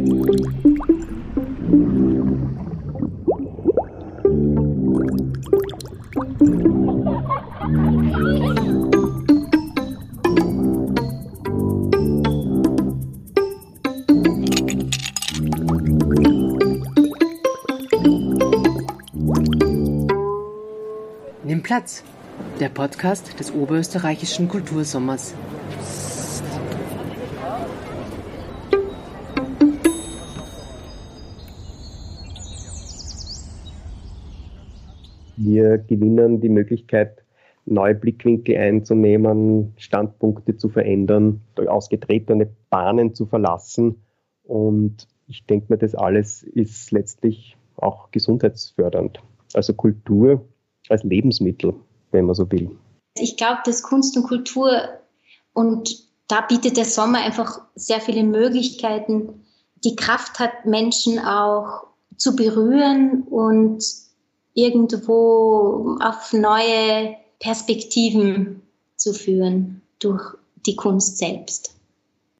Nimm Platz, der Podcast des Oberösterreichischen Kultursommers. Wir gewinnen die Möglichkeit, neue Blickwinkel einzunehmen, Standpunkte zu verändern, ausgetretene Bahnen zu verlassen. Und ich denke mir, das alles ist letztlich auch gesundheitsfördernd. Also Kultur als Lebensmittel, wenn man so will. Ich glaube, dass Kunst und Kultur und da bietet der Sommer einfach sehr viele Möglichkeiten. Die Kraft hat Menschen auch zu berühren und irgendwo auf neue Perspektiven zu führen durch die Kunst selbst.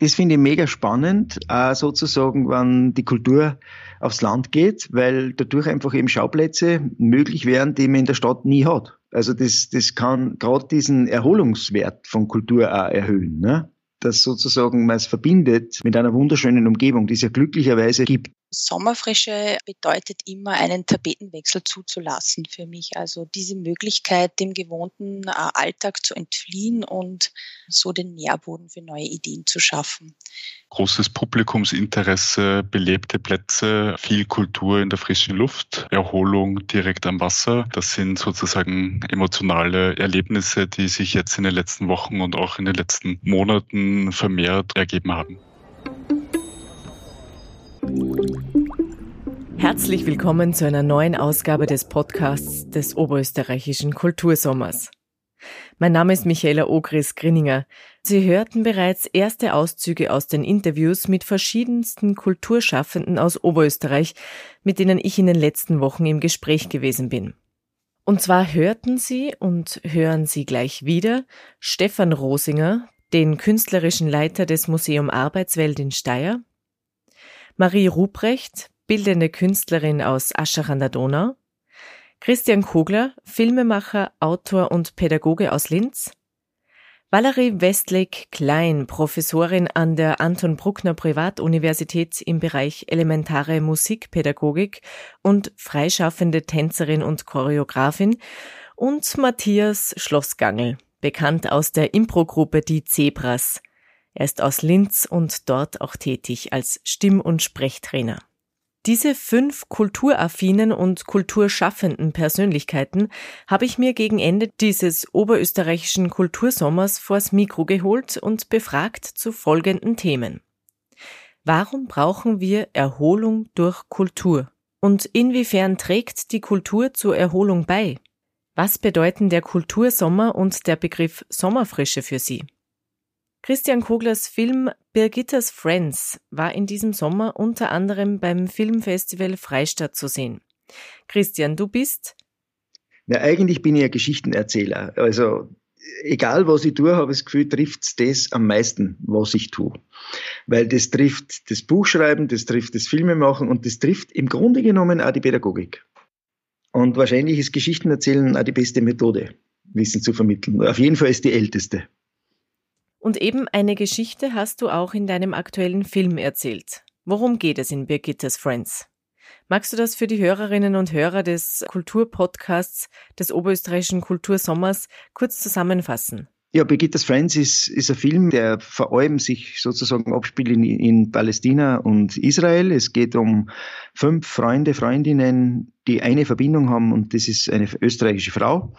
Das finde ich mega spannend, äh, sozusagen, wenn die Kultur aufs Land geht, weil dadurch einfach eben Schauplätze möglich wären, die man in der Stadt nie hat. Also das, das kann gerade diesen Erholungswert von Kultur auch erhöhen. Ne? Dass sozusagen man es verbindet mit einer wunderschönen Umgebung, die es ja glücklicherweise gibt. Sommerfrische bedeutet immer, einen Tapetenwechsel zuzulassen für mich. Also diese Möglichkeit, dem gewohnten äh, Alltag zu entfliehen und so den Nährboden für neue Ideen zu schaffen. Großes Publikumsinteresse, belebte Plätze, viel Kultur in der frischen Luft, Erholung direkt am Wasser. Das sind sozusagen emotionale Erlebnisse, die sich jetzt in den letzten Wochen und auch in den letzten Monaten vermehrt ergeben haben. Herzlich willkommen zu einer neuen Ausgabe des Podcasts des Oberösterreichischen Kultursommers. Mein Name ist Michaela Ogris Grinninger. Sie hörten bereits erste Auszüge aus den Interviews mit verschiedensten Kulturschaffenden aus Oberösterreich, mit denen ich in den letzten Wochen im Gespräch gewesen bin. Und zwar hörten Sie und hören Sie gleich wieder Stefan Rosinger, den künstlerischen Leiter des Museum Arbeitswelt in Steyr, Marie Ruprecht, bildende Künstlerin aus Aschach an der Donau, Christian Kogler, Filmemacher, Autor und Pädagoge aus Linz, Valerie Westlake-Klein, Professorin an der Anton Bruckner Privatuniversität im Bereich elementare Musikpädagogik und freischaffende Tänzerin und Choreografin. Und Matthias Schlossgangel, bekannt aus der Improgruppe Die Zebras, er ist aus Linz und dort auch tätig als Stimm- und Sprechtrainer. Diese fünf kulturaffinen und kulturschaffenden Persönlichkeiten habe ich mir gegen Ende dieses oberösterreichischen Kultursommers vors Mikro geholt und befragt zu folgenden Themen. Warum brauchen wir Erholung durch Kultur? Und inwiefern trägt die Kultur zur Erholung bei? Was bedeuten der Kultursommer und der Begriff Sommerfrische für Sie? Christian Koglers Film Birgittas Friends war in diesem Sommer unter anderem beim Filmfestival Freistadt zu sehen. Christian, du bist? Ja, eigentlich bin ich ein Geschichtenerzähler. Also egal was ich tue, habe ich das Gefühl, trifft das am meisten, was ich tue. Weil das trifft das Buchschreiben, das trifft das Filmemachen und das trifft im Grunde genommen auch die Pädagogik. Und wahrscheinlich ist Geschichtenerzählen auch die beste Methode, Wissen zu vermitteln. Auf jeden Fall ist die älteste. Und eben eine Geschichte hast du auch in deinem aktuellen Film erzählt. Worum geht es in Birgittes Friends? Magst du das für die Hörerinnen und Hörer des Kulturpodcasts des Oberösterreichischen Kultursommers kurz zusammenfassen? Ja, Birgittes Friends ist, ist ein Film, der vor allem sich sozusagen abspielt in, in Palästina und Israel. Es geht um fünf Freunde, Freundinnen, die eine Verbindung haben und das ist eine österreichische Frau.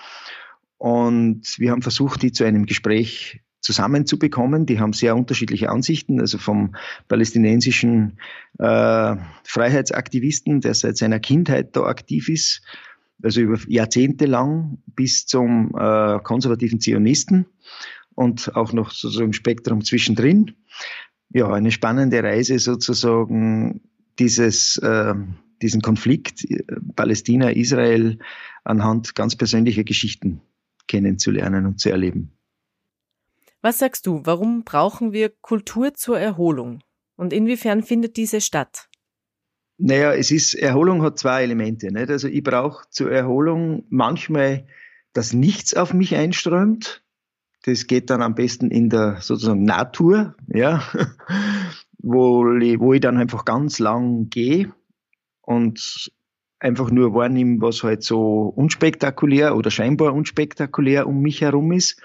Und wir haben versucht, die zu einem Gespräch zusammenzubekommen. Die haben sehr unterschiedliche Ansichten, also vom palästinensischen äh, Freiheitsaktivisten, der seit seiner Kindheit da aktiv ist, also über Jahrzehnte lang, bis zum äh, konservativen Zionisten und auch noch sozusagen Spektrum zwischendrin. Ja, eine spannende Reise sozusagen dieses, äh, diesen Konflikt äh, Palästina-Israel anhand ganz persönlicher Geschichten kennenzulernen und zu erleben. Was sagst du, warum brauchen wir Kultur zur Erholung? Und inwiefern findet diese statt? Naja, es ist, Erholung hat zwei Elemente. Nicht? Also ich brauche zur Erholung manchmal, dass nichts auf mich einströmt. Das geht dann am besten in der sozusagen Natur, ja, wo, wo ich dann einfach ganz lang gehe und einfach nur wahrnehme, was halt so unspektakulär oder scheinbar unspektakulär um mich herum ist.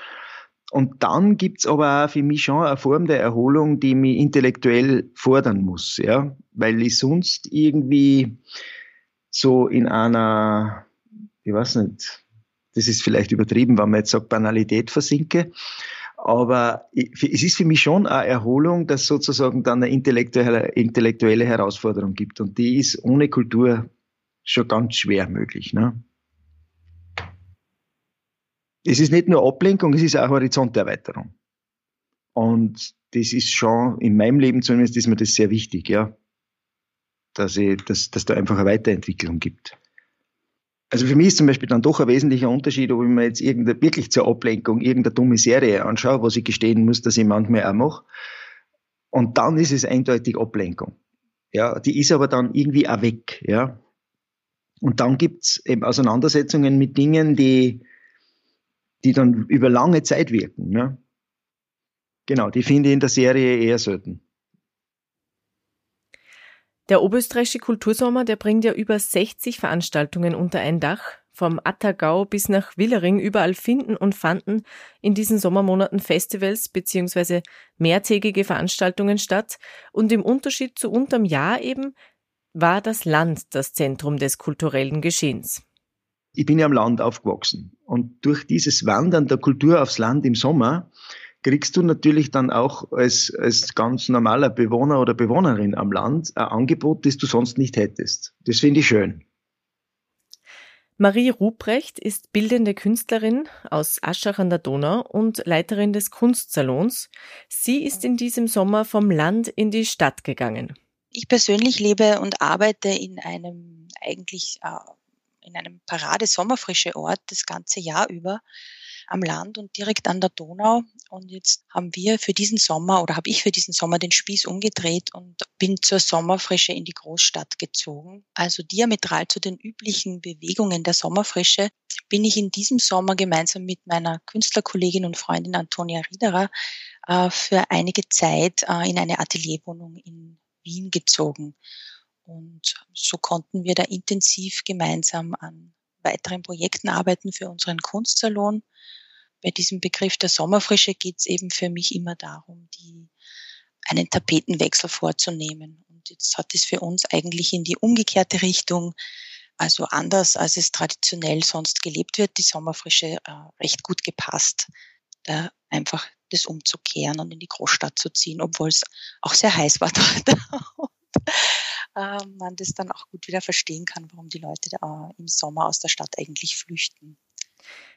Und dann gibt's aber auch für mich schon eine Form der Erholung, die mich intellektuell fordern muss, ja, weil ich sonst irgendwie so in einer, ich weiß nicht, das ist vielleicht übertrieben, wenn man jetzt sagt, Banalität versinke. Aber es ist für mich schon eine Erholung, dass sozusagen dann eine intellektuelle, intellektuelle Herausforderung gibt. Und die ist ohne Kultur schon ganz schwer möglich. Ne? Es ist nicht nur Ablenkung, es ist auch Horizonterweiterung. Und das ist schon, in meinem Leben zumindest, ist mir das sehr wichtig, ja. Dass, ich, dass, dass da einfach eine Weiterentwicklung gibt. Also für mich ist zum Beispiel dann doch ein wesentlicher Unterschied, ob ich mir jetzt irgendeine, wirklich zur Ablenkung irgendeine dumme Serie anschaue, was ich gestehen muss, dass ich manchmal auch mache. Und dann ist es eindeutig Ablenkung. Ja, die ist aber dann irgendwie auch weg, ja. Und dann gibt's eben Auseinandersetzungen mit Dingen, die, die dann über lange Zeit wirken. Ne? Genau, die finde ich in der Serie eher selten. Der Oberösterreichische Kultursommer, der bringt ja über 60 Veranstaltungen unter ein Dach. Vom Attergau bis nach Willering überall finden und fanden in diesen Sommermonaten Festivals beziehungsweise mehrtägige Veranstaltungen statt. Und im Unterschied zu unterm Jahr eben war das Land das Zentrum des kulturellen Geschehens. Ich bin ja am Land aufgewachsen und durch dieses Wandern der Kultur aufs Land im Sommer kriegst du natürlich dann auch als, als ganz normaler Bewohner oder Bewohnerin am Land ein Angebot, das du sonst nicht hättest. Das finde ich schön. Marie Ruprecht ist bildende Künstlerin aus Aschach an der Donau und Leiterin des Kunstsalons. Sie ist in diesem Sommer vom Land in die Stadt gegangen. Ich persönlich lebe und arbeite in einem eigentlich äh, in einem Parade sommerfrische Ort das ganze Jahr über am Land und direkt an der Donau. Und jetzt haben wir für diesen Sommer oder habe ich für diesen Sommer den Spieß umgedreht und bin zur Sommerfrische in die Großstadt gezogen. Also diametral zu den üblichen Bewegungen der Sommerfrische bin ich in diesem Sommer gemeinsam mit meiner Künstlerkollegin und Freundin Antonia Riederer äh, für einige Zeit äh, in eine Atelierwohnung in Wien gezogen. Und so konnten wir da intensiv gemeinsam an weiteren Projekten arbeiten für unseren Kunstsalon. Bei diesem Begriff der Sommerfrische geht es eben für mich immer darum, die, einen Tapetenwechsel vorzunehmen. Und jetzt hat es für uns eigentlich in die umgekehrte Richtung, also anders als es traditionell sonst gelebt wird, die Sommerfrische äh, recht gut gepasst, da einfach das umzukehren und in die Großstadt zu ziehen, obwohl es auch sehr heiß war dort. Äh, man das dann auch gut wieder verstehen kann, warum die Leute da im Sommer aus der Stadt eigentlich flüchten.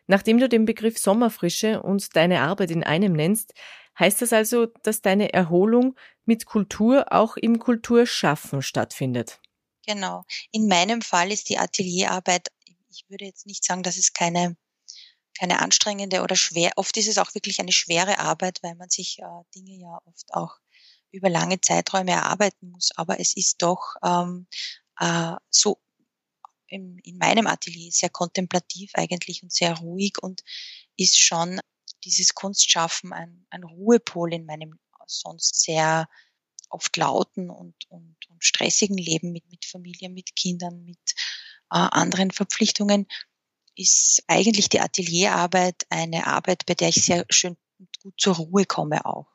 Nachdem du den Begriff Sommerfrische und deine Arbeit in einem nennst, heißt das also, dass deine Erholung mit Kultur auch im Kulturschaffen stattfindet. Genau. In meinem Fall ist die Atelierarbeit, ich würde jetzt nicht sagen, dass es keine, keine anstrengende oder schwer, oft ist es auch wirklich eine schwere Arbeit, weil man sich äh, Dinge ja oft auch über lange Zeiträume erarbeiten muss. Aber es ist doch ähm, äh, so im, in meinem Atelier sehr kontemplativ eigentlich und sehr ruhig und ist schon dieses Kunstschaffen ein, ein Ruhepol in meinem sonst sehr oft lauten und, und, und stressigen Leben mit, mit Familie, mit Kindern, mit äh, anderen Verpflichtungen, ist eigentlich die Atelierarbeit eine Arbeit, bei der ich sehr schön und gut zur Ruhe komme auch.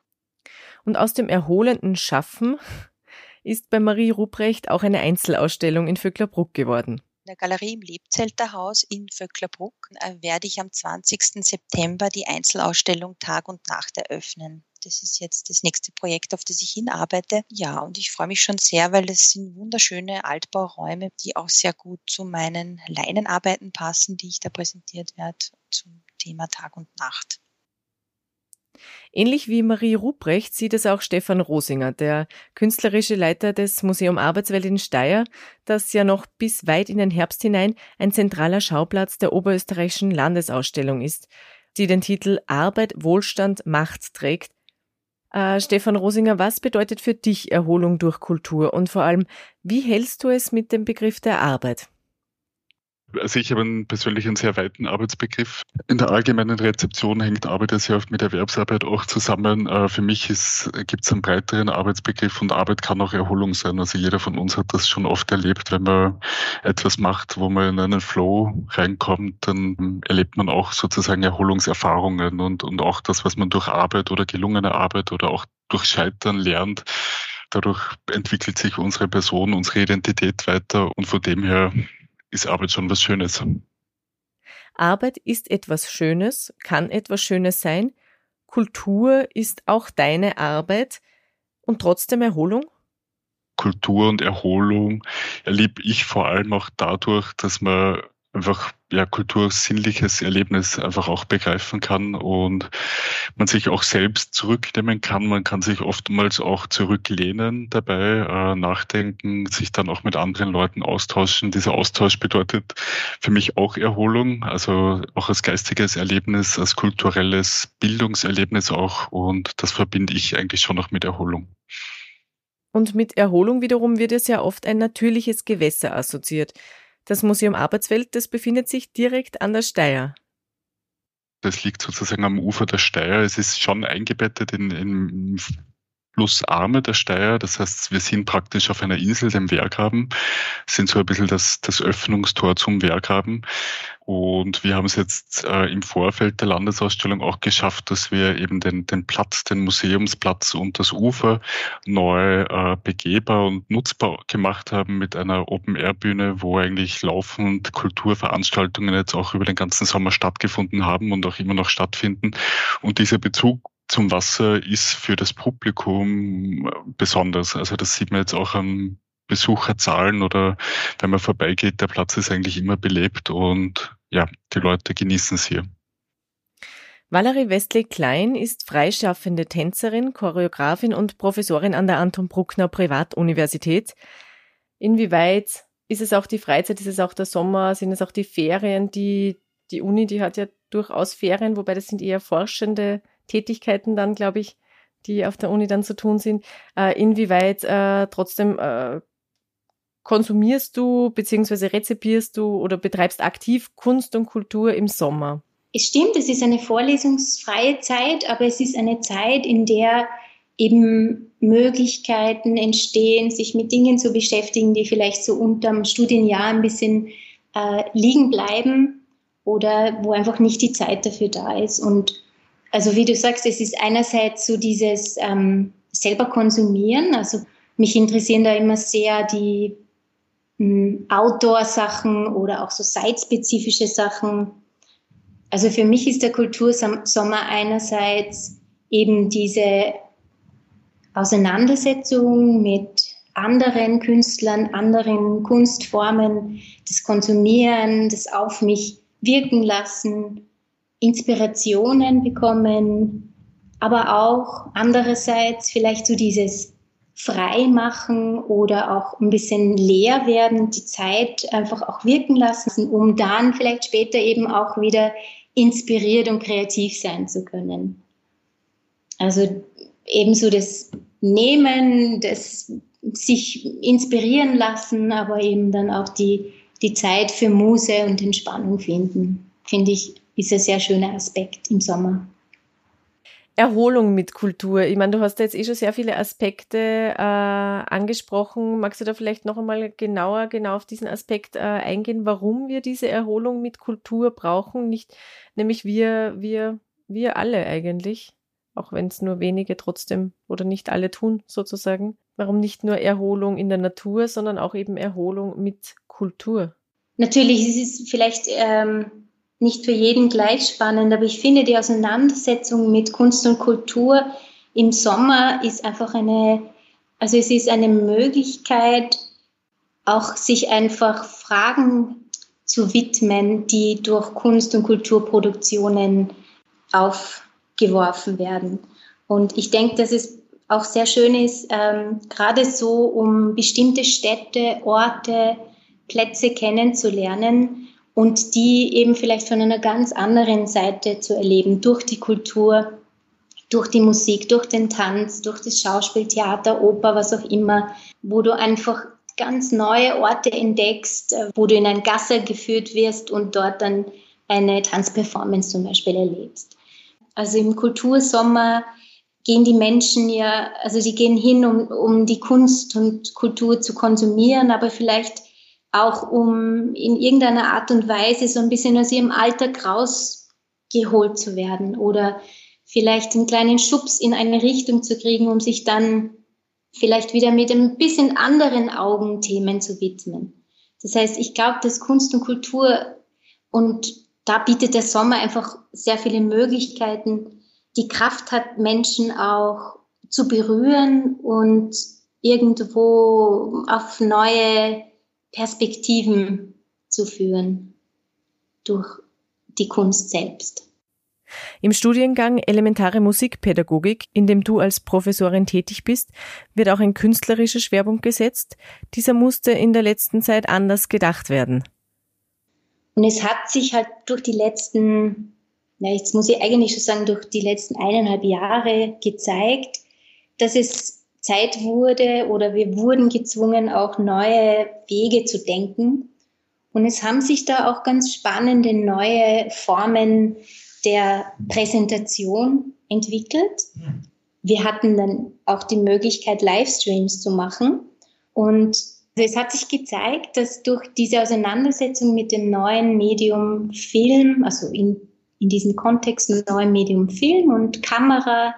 Und aus dem erholenden Schaffen ist bei Marie Ruprecht auch eine Einzelausstellung in Vöcklerbruck geworden in der Galerie im Lebzelterhaus in Vöcklerbruck äh, werde ich am 20. September die Einzelausstellung Tag und Nacht eröffnen. Das ist jetzt das nächste Projekt, auf das ich hinarbeite. Ja, und ich freue mich schon sehr, weil es sind wunderschöne Altbauräume, die auch sehr gut zu meinen Leinenarbeiten passen, die ich da präsentiert werde zum Thema Tag und Nacht. Ähnlich wie Marie Ruprecht sieht es auch Stefan Rosinger, der künstlerische Leiter des Museum Arbeitswelt in Steyr, das ja noch bis weit in den Herbst hinein ein zentraler Schauplatz der oberösterreichischen Landesausstellung ist, die den Titel Arbeit, Wohlstand, Macht trägt. Äh, Stefan Rosinger, was bedeutet für dich Erholung durch Kultur und vor allem, wie hältst du es mit dem Begriff der Arbeit? Also ich habe einen persönlich einen sehr weiten Arbeitsbegriff. In der allgemeinen Rezeption hängt Arbeit ja sehr oft mit Erwerbsarbeit auch zusammen. Äh, für mich gibt es einen breiteren Arbeitsbegriff und Arbeit kann auch Erholung sein. Also jeder von uns hat das schon oft erlebt, wenn man etwas macht, wo man in einen Flow reinkommt, dann erlebt man auch sozusagen Erholungserfahrungen und, und auch das, was man durch Arbeit oder gelungene Arbeit oder auch durch Scheitern lernt. Dadurch entwickelt sich unsere Person, unsere Identität weiter und von dem her ist Arbeit schon was Schönes. Arbeit ist etwas Schönes, kann etwas Schönes sein. Kultur ist auch deine Arbeit und trotzdem Erholung? Kultur und Erholung erlebe ich vor allem auch dadurch, dass man einfach ja, kultursinnliches Erlebnis einfach auch begreifen kann und man sich auch selbst zurücknehmen kann. Man kann sich oftmals auch zurücklehnen dabei, äh, nachdenken, sich dann auch mit anderen Leuten austauschen. Dieser Austausch bedeutet für mich auch Erholung, also auch als geistiges Erlebnis, als kulturelles Bildungserlebnis auch und das verbinde ich eigentlich schon noch mit Erholung. Und mit Erholung wiederum wird es ja oft ein natürliches Gewässer assoziiert. Das Museum Arbeitswelt, das befindet sich direkt an der Steier. Das liegt sozusagen am Ufer der Steier. Es ist schon eingebettet in, in Flussarme der Steier. Das heißt, wir sind praktisch auf einer Insel, dem Wehrgraben, sind so ein bisschen das, das Öffnungstor zum Wehrgraben. Und wir haben es jetzt äh, im Vorfeld der Landesausstellung auch geschafft, dass wir eben den, den Platz, den Museumsplatz und das Ufer neu äh, begehbar und nutzbar gemacht haben mit einer Open-Air-Bühne, wo eigentlich laufend Kulturveranstaltungen jetzt auch über den ganzen Sommer stattgefunden haben und auch immer noch stattfinden. Und dieser Bezug zum Wasser ist für das Publikum besonders. Also das sieht man jetzt auch am Besucherzahlen oder wenn man vorbeigeht, der Platz ist eigentlich immer belebt und ja, die Leute genießen es hier. Valerie Westley-Klein ist freischaffende Tänzerin, Choreografin und Professorin an der Anton Bruckner Privatuniversität. Inwieweit ist es auch die Freizeit, ist es auch der Sommer, sind es auch die Ferien, die, die Uni, die hat ja durchaus Ferien, wobei das sind eher forschende Tätigkeiten dann, glaube ich, die auf der Uni dann zu tun sind. Äh, inwieweit äh, trotzdem äh, konsumierst du beziehungsweise rezipierst du oder betreibst aktiv Kunst und Kultur im Sommer? Es stimmt, es ist eine vorlesungsfreie Zeit, aber es ist eine Zeit, in der eben Möglichkeiten entstehen, sich mit Dingen zu beschäftigen, die vielleicht so unterm Studienjahr ein bisschen äh, liegen bleiben oder wo einfach nicht die Zeit dafür da ist. Und also wie du sagst, es ist einerseits so dieses ähm, selber konsumieren. Also mich interessieren da immer sehr die hm, Outdoor-Sachen oder auch so site-spezifische Sachen. Also für mich ist der Kultursommer einerseits eben diese Auseinandersetzung mit anderen Künstlern, anderen Kunstformen, das Konsumieren, das auf mich wirken lassen, Inspirationen bekommen, aber auch andererseits vielleicht so dieses frei machen oder auch ein bisschen leer werden, die Zeit einfach auch wirken lassen, um dann vielleicht später eben auch wieder inspiriert und kreativ sein zu können. Also ebenso das Nehmen, das sich inspirieren lassen, aber eben dann auch die, die Zeit für Muse und Entspannung finden, finde ich, ist ein sehr schöner Aspekt im Sommer. Erholung mit Kultur. Ich meine, du hast jetzt eh schon sehr viele Aspekte äh, angesprochen. Magst du da vielleicht noch einmal genauer genau auf diesen Aspekt äh, eingehen, warum wir diese Erholung mit Kultur brauchen? Nicht, nämlich wir, wir, wir alle eigentlich, auch wenn es nur wenige trotzdem oder nicht alle tun, sozusagen. Warum nicht nur Erholung in der Natur, sondern auch eben Erholung mit Kultur? Natürlich ist es vielleicht ähm nicht für jeden gleich spannend, aber ich finde die Auseinandersetzung mit Kunst und Kultur im Sommer ist einfach eine, also es ist eine Möglichkeit, auch sich einfach Fragen zu widmen, die durch Kunst- und Kulturproduktionen aufgeworfen werden. Und ich denke, dass es auch sehr schön ist, ähm, gerade so, um bestimmte Städte, Orte, Plätze kennenzulernen, und die eben vielleicht von einer ganz anderen Seite zu erleben, durch die Kultur, durch die Musik, durch den Tanz, durch das Schauspiel, Theater, Oper, was auch immer, wo du einfach ganz neue Orte entdeckst, äh, wo du in ein Gasse geführt wirst und dort dann eine Tanzperformance zum Beispiel erlebst. Also im Kultursommer gehen die Menschen ja, also die gehen hin, um, um die Kunst und Kultur zu konsumieren, aber vielleicht auch um in irgendeiner Art und Weise so ein bisschen aus ihrem Alltag rausgeholt zu werden oder vielleicht einen kleinen Schubs in eine Richtung zu kriegen, um sich dann vielleicht wieder mit ein bisschen anderen Augen Themen zu widmen. Das heißt, ich glaube, dass Kunst und Kultur und da bietet der Sommer einfach sehr viele Möglichkeiten, die Kraft hat, Menschen auch zu berühren und irgendwo auf neue Perspektiven zu führen durch die Kunst selbst. Im Studiengang Elementare Musikpädagogik, in dem du als Professorin tätig bist, wird auch ein künstlerischer Schwerpunkt gesetzt. Dieser musste in der letzten Zeit anders gedacht werden. Und es hat sich halt durch die letzten, ja, jetzt muss ich eigentlich schon sagen, durch die letzten eineinhalb Jahre gezeigt, dass es Zeit wurde oder wir wurden gezwungen, auch neue Wege zu denken. Und es haben sich da auch ganz spannende neue Formen der Präsentation entwickelt. Wir hatten dann auch die Möglichkeit, Livestreams zu machen. Und es hat sich gezeigt, dass durch diese Auseinandersetzung mit dem neuen Medium Film, also in, in diesem Kontext neuen Medium Film und Kamera,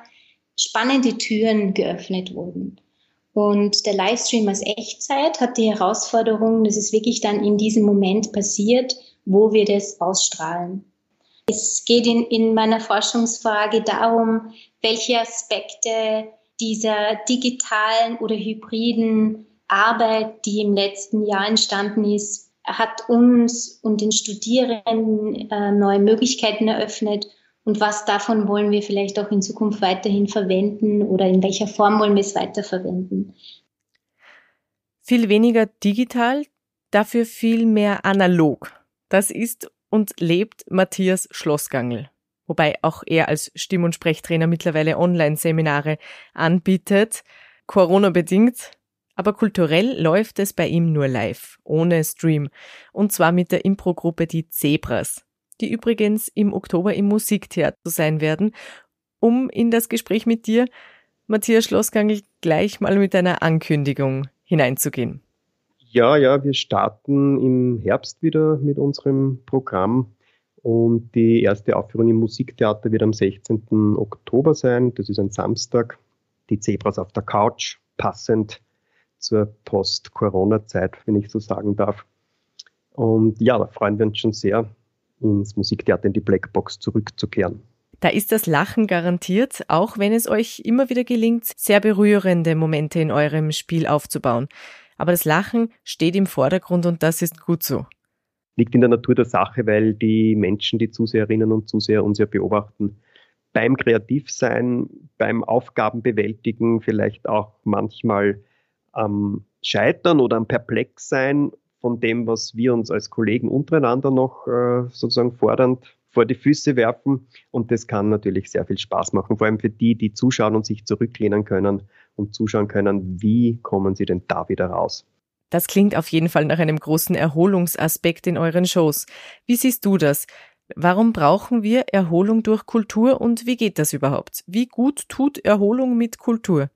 spannende Türen geöffnet wurden. Und der Livestream als Echtzeit hat die Herausforderung, dass es wirklich dann in diesem Moment passiert, wo wir das ausstrahlen. Es geht in, in meiner Forschungsfrage darum, welche Aspekte dieser digitalen oder hybriden Arbeit, die im letzten Jahr entstanden ist, hat uns und den Studierenden äh, neue Möglichkeiten eröffnet. Und was davon wollen wir vielleicht auch in Zukunft weiterhin verwenden oder in welcher Form wollen wir es weiterverwenden? Viel weniger digital, dafür viel mehr analog. Das ist und lebt Matthias Schlossgangl. Wobei auch er als Stimm- und Sprechtrainer mittlerweile Online-Seminare anbietet. Corona bedingt. Aber kulturell läuft es bei ihm nur live, ohne Stream. Und zwar mit der Improgruppe Die Zebras, die übrigens im Oktober im Musiktheater sein werden, um in das Gespräch mit dir, Matthias Schlossgangl, gleich mal mit einer Ankündigung hineinzugehen. Ja, ja, wir starten im Herbst wieder mit unserem Programm und die erste Aufführung im Musiktheater wird am 16. Oktober sein. Das ist ein Samstag. Die Zebras auf der Couch, passend zur Post-Corona-Zeit, wenn ich so sagen darf. Und ja, da freuen wir uns schon sehr, ins Musiktheater in die Blackbox zurückzukehren. Da ist das Lachen garantiert, auch wenn es euch immer wieder gelingt, sehr berührende Momente in eurem Spiel aufzubauen. Aber das Lachen steht im Vordergrund und das ist gut so. Liegt in der Natur der Sache, weil die Menschen, die Zuseherinnen und Zuseher uns ja beobachten, beim Kreativsein, beim Aufgabenbewältigen vielleicht auch manchmal am Scheitern oder am Perplexsein von dem, was wir uns als Kollegen untereinander noch äh, sozusagen fordernd vor die Füße werfen. Und das kann natürlich sehr viel Spaß machen, vor allem für die, die zuschauen und sich zurücklehnen können und zuschauen können, wie kommen sie denn da wieder raus. Das klingt auf jeden Fall nach einem großen Erholungsaspekt in euren Shows. Wie siehst du das? Warum brauchen wir Erholung durch Kultur und wie geht das überhaupt? Wie gut tut Erholung mit Kultur?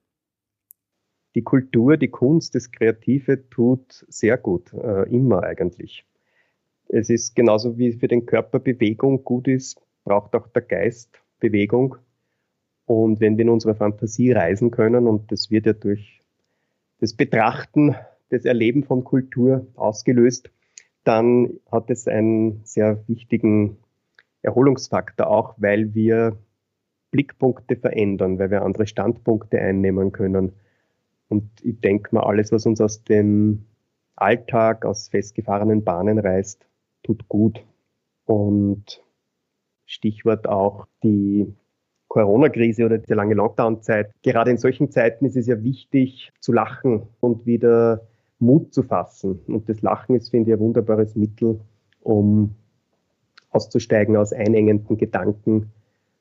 Die Kultur, die Kunst, das Kreative tut sehr gut, äh, immer eigentlich. Es ist genauso wie für den Körper Bewegung gut ist, braucht auch der Geist Bewegung. Und wenn wir in unserer Fantasie reisen können, und das wird ja durch das Betrachten, das Erleben von Kultur ausgelöst, dann hat es einen sehr wichtigen Erholungsfaktor auch, weil wir Blickpunkte verändern, weil wir andere Standpunkte einnehmen können. Und ich denke mal, alles, was uns aus dem Alltag, aus festgefahrenen Bahnen reißt, tut gut. Und Stichwort auch die Corona-Krise oder die lange Lockdown-Zeit. Gerade in solchen Zeiten ist es ja wichtig zu lachen und wieder Mut zu fassen. Und das Lachen ist, finde ich, ein wunderbares Mittel, um auszusteigen aus einengenden Gedanken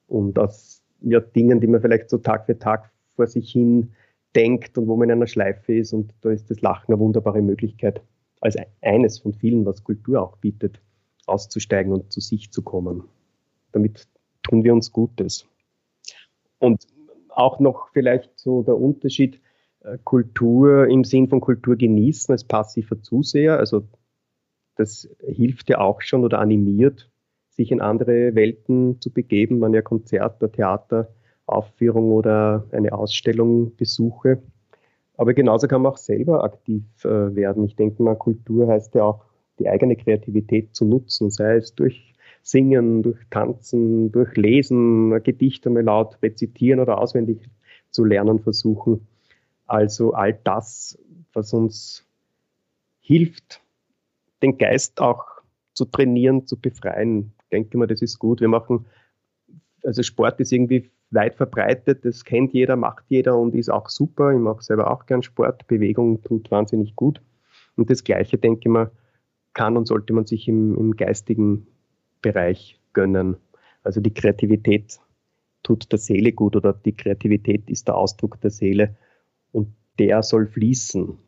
und aus ja, Dingen, die man vielleicht so Tag für Tag vor sich hin denkt und wo man in einer Schleife ist. Und da ist das Lachen eine wunderbare Möglichkeit, als eines von vielen, was Kultur auch bietet, auszusteigen und zu sich zu kommen. Damit tun wir uns Gutes. Und auch noch vielleicht so der Unterschied, äh, Kultur im Sinn von Kultur genießen als passiver Zuseher. Also das hilft ja auch schon oder animiert, sich in andere Welten zu begeben, wenn ja Konzert oder Theateraufführung oder eine Ausstellung besuche. Aber genauso kann man auch selber aktiv äh, werden. Ich denke mal, Kultur heißt ja auch, die eigene Kreativität zu nutzen, sei es durch Singen, durch Tanzen, durch Lesen, ein Gedicht einmal laut rezitieren oder auswendig zu lernen versuchen. Also all das, was uns hilft, den Geist auch zu trainieren, zu befreien. Ich denke mal, das ist gut. Wir machen, also Sport ist irgendwie weit verbreitet, das kennt jeder, macht jeder und ist auch super. Ich mache selber auch gern Sport. Bewegung tut wahnsinnig gut. Und das Gleiche, denke ich mal, kann und sollte man sich im, im geistigen Bereich gönnen. Also die Kreativität tut der Seele gut oder die Kreativität ist der Ausdruck der Seele und der soll fließen.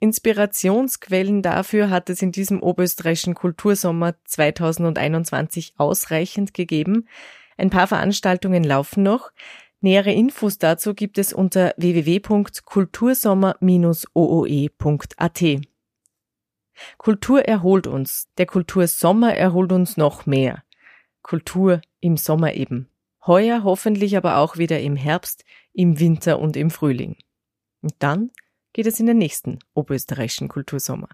Inspirationsquellen dafür hat es in diesem oberösterreichischen Kultursommer 2021 ausreichend gegeben. Ein paar Veranstaltungen laufen noch. Nähere Infos dazu gibt es unter www.kultursommer-ooe.at. Kultur erholt uns, der Kultursommer erholt uns noch mehr. Kultur im Sommer eben. Heuer hoffentlich aber auch wieder im Herbst, im Winter und im Frühling. Und dann geht es in den nächsten oberösterreichischen Kultursommer.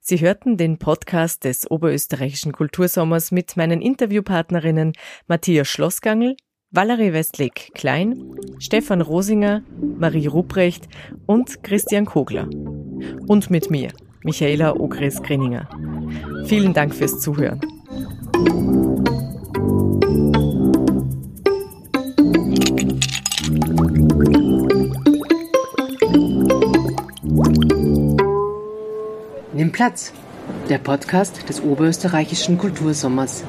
Sie hörten den Podcast des oberösterreichischen Kultursommers mit meinen Interviewpartnerinnen Matthias Schlossgangl, Valerie Westleg Klein, Stefan Rosinger, Marie Ruprecht und Christian Kogler. Und mit mir, Michaela Ogres-Greninger. Vielen Dank fürs Zuhören. Platz, der Podcast des Oberösterreichischen Kultursommers.